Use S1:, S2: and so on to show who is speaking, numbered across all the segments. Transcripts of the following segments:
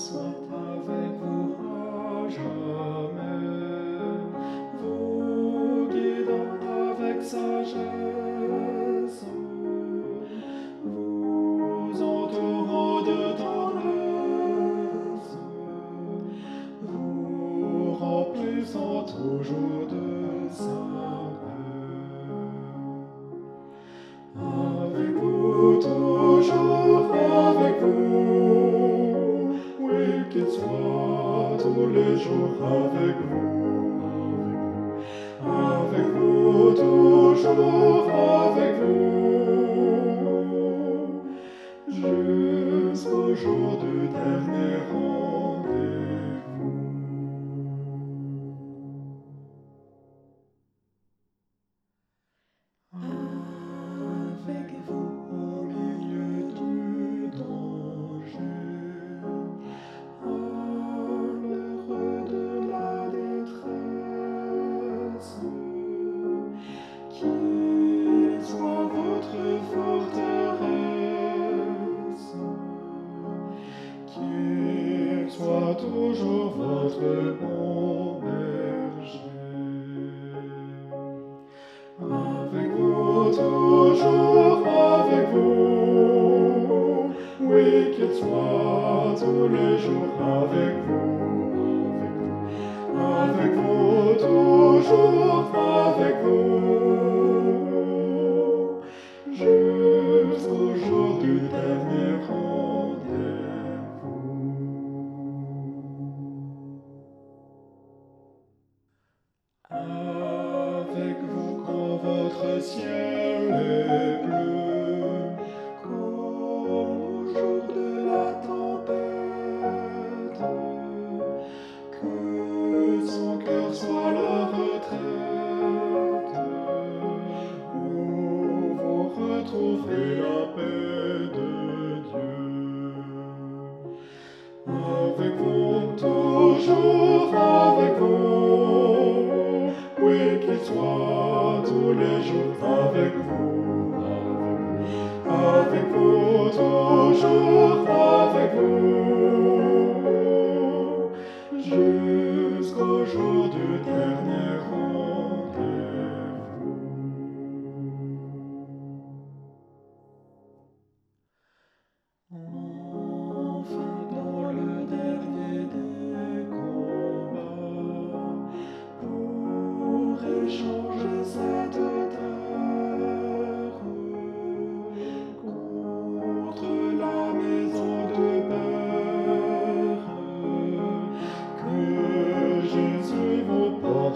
S1: soit avec vous jamais, vous guidant avec sagesse, vous entourant de tendresse, vous remplissant toujours de sa paix. Tous les jours avec vous, avec vous, toujours avec vous, jusqu'au jour du dernier toujours votre bon berger. Avec vous, toujours avec vous. Oui, qu'il soit tous les jours avec vous. Avec vous, toujours avec vous. Quand votre ciel est bleu, comme jour de la tempête, que son cœur soit la retraite, où vous retrouverez la paix de Dieu. Avec vous, toujours avec vous. Oui, qu'il soit les jours avec vous. Avec vous, toujours avec vous. Jusqu'au jour du dernier rendez-vous. Enfin,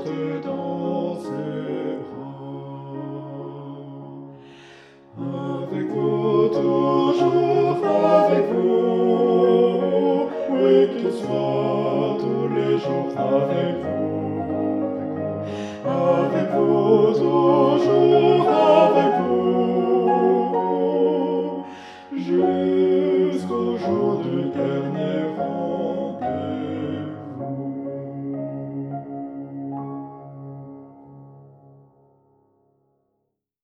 S1: dans ses Avec vous toujours Avec vous. Oui qu'il soit tous les jours Avec vous Avec vous toujours.